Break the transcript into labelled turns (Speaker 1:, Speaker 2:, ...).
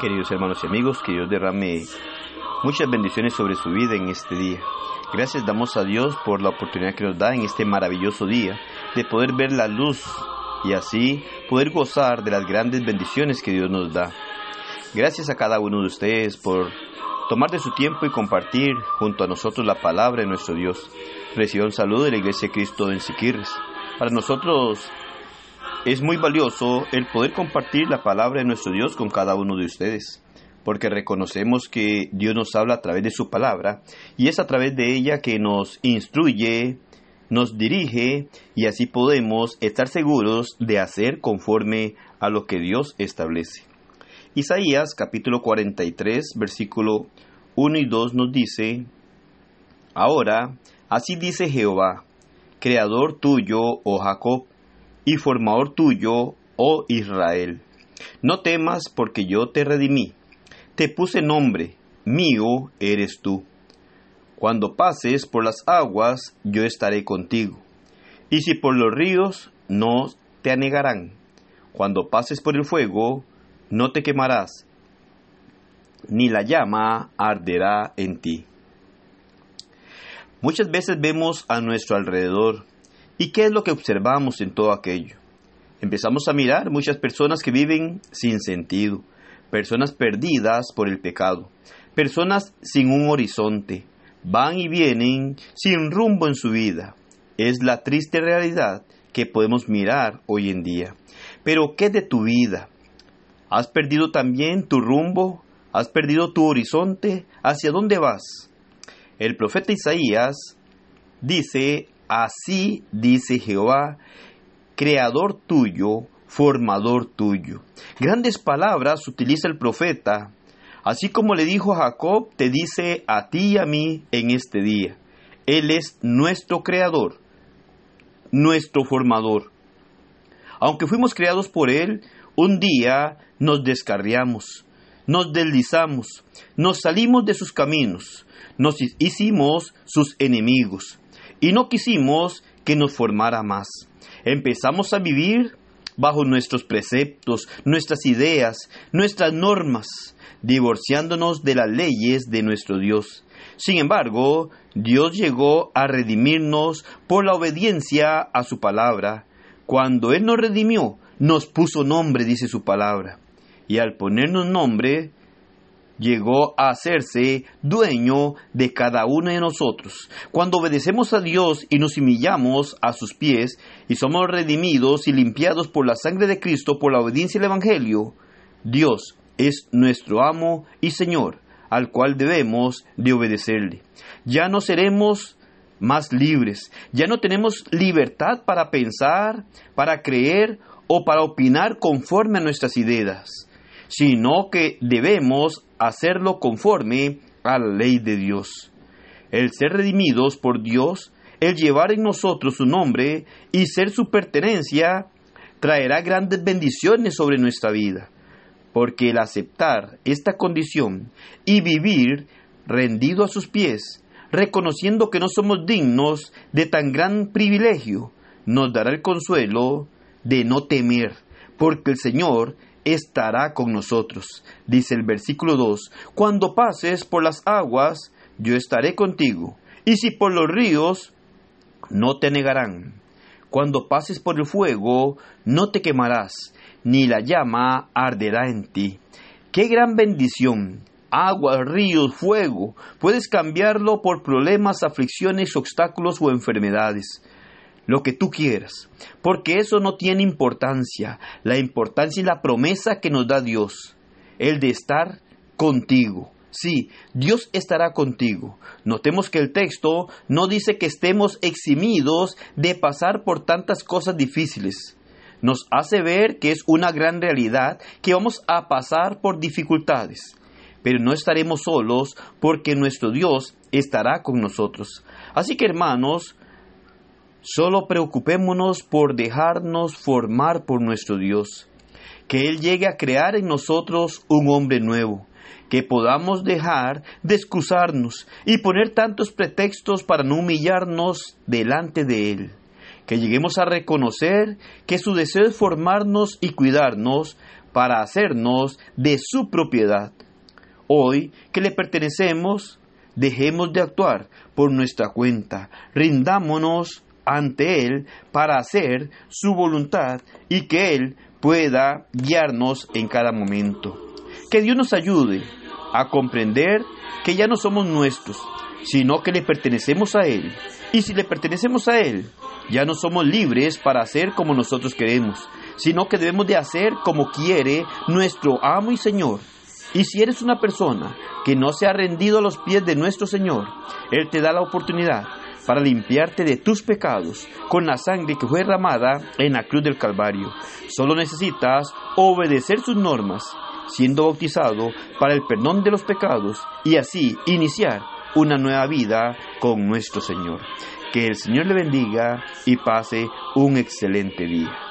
Speaker 1: Queridos hermanos y amigos, que Dios derrame muchas bendiciones sobre su vida en este día. Gracias damos a Dios por la oportunidad que nos da en este maravilloso día de poder ver la luz y así poder gozar de las grandes bendiciones que Dios nos da. Gracias a cada uno de ustedes por tomar de su tiempo y compartir junto a nosotros la palabra de nuestro Dios. Reciba un saludo de la Iglesia de Cristo en Siquirres. Para nosotros es muy valioso el poder compartir la palabra de nuestro Dios con cada uno de ustedes, porque reconocemos que Dios nos habla a través de su palabra y es a través de ella que nos instruye, nos dirige y así podemos estar seguros de hacer conforme a lo que Dios establece. Isaías capítulo 43 versículo 1 y 2 nos dice, Ahora, así dice Jehová, Creador tuyo, oh Jacob, y formador tuyo, oh Israel. No temas porque yo te redimí, te puse nombre, mío eres tú. Cuando pases por las aguas, yo estaré contigo, y si por los ríos, no te anegarán. Cuando pases por el fuego, no te quemarás, ni la llama arderá en ti. Muchas veces vemos a nuestro alrededor ¿Y qué es lo que observamos en todo aquello? Empezamos a mirar muchas personas que viven sin sentido, personas perdidas por el pecado, personas sin un horizonte, van y vienen sin rumbo en su vida. Es la triste realidad que podemos mirar hoy en día. Pero ¿qué de tu vida? ¿Has perdido también tu rumbo? ¿Has perdido tu horizonte? ¿Hacia dónde vas? El profeta Isaías dice Así dice Jehová, creador tuyo, formador tuyo. Grandes palabras utiliza el profeta. Así como le dijo a Jacob, te dice a ti y a mí en este día. Él es nuestro creador, nuestro formador. Aunque fuimos creados por Él, un día nos descarriamos, nos deslizamos, nos salimos de sus caminos, nos hicimos sus enemigos y no quisimos que nos formara más. Empezamos a vivir bajo nuestros preceptos, nuestras ideas, nuestras normas, divorciándonos de las leyes de nuestro Dios. Sin embargo, Dios llegó a redimirnos por la obediencia a su palabra. Cuando Él nos redimió, nos puso nombre, dice su palabra. Y al ponernos nombre, llegó a hacerse dueño de cada uno de nosotros. Cuando obedecemos a Dios y nos humillamos a sus pies y somos redimidos y limpiados por la sangre de Cristo por la obediencia al Evangelio, Dios es nuestro amo y Señor, al cual debemos de obedecerle. Ya no seremos más libres, ya no tenemos libertad para pensar, para creer o para opinar conforme a nuestras ideas sino que debemos hacerlo conforme a la ley de Dios. El ser redimidos por Dios, el llevar en nosotros su nombre y ser su pertenencia, traerá grandes bendiciones sobre nuestra vida, porque el aceptar esta condición y vivir rendido a sus pies, reconociendo que no somos dignos de tan gran privilegio, nos dará el consuelo de no temer, porque el Señor estará con nosotros. Dice el versículo 2, cuando pases por las aguas, yo estaré contigo, y si por los ríos, no te negarán. Cuando pases por el fuego, no te quemarás, ni la llama arderá en ti. ¡Qué gran bendición! Agua, ríos, fuego. Puedes cambiarlo por problemas, aflicciones, obstáculos o enfermedades lo que tú quieras, porque eso no tiene importancia. La importancia es la promesa que nos da Dios, el de estar contigo. Sí, Dios estará contigo. Notemos que el texto no dice que estemos eximidos de pasar por tantas cosas difíciles. Nos hace ver que es una gran realidad que vamos a pasar por dificultades. Pero no estaremos solos porque nuestro Dios estará con nosotros. Así que hermanos, Solo preocupémonos por dejarnos formar por nuestro Dios, que Él llegue a crear en nosotros un hombre nuevo, que podamos dejar de excusarnos y poner tantos pretextos para no humillarnos delante de Él, que lleguemos a reconocer que su deseo es formarnos y cuidarnos para hacernos de su propiedad. Hoy que le pertenecemos, dejemos de actuar por nuestra cuenta, rindámonos ante Él para hacer su voluntad y que Él pueda guiarnos en cada momento. Que Dios nos ayude a comprender que ya no somos nuestros, sino que le pertenecemos a Él. Y si le pertenecemos a Él, ya no somos libres para hacer como nosotros queremos, sino que debemos de hacer como quiere nuestro amo y Señor. Y si eres una persona que no se ha rendido a los pies de nuestro Señor, Él te da la oportunidad para limpiarte de tus pecados con la sangre que fue derramada en la cruz del Calvario. Solo necesitas obedecer sus normas, siendo bautizado para el perdón de los pecados y así iniciar una nueva vida con nuestro Señor. Que el Señor le bendiga y pase un excelente día.